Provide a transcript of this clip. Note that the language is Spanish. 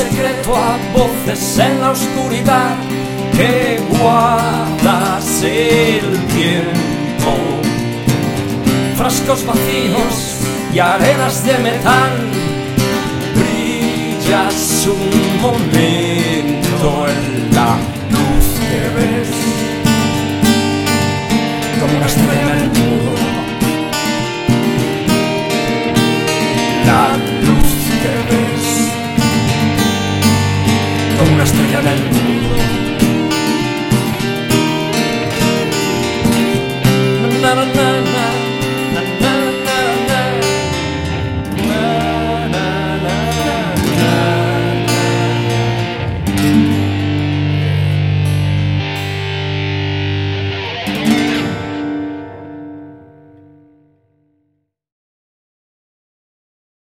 abierto a voces en la oscuridad que guardas el tiempo. Frascos vacíos y arenas de metal, brillas un momento en la luz que ves como una estrella para el. Na, na, na,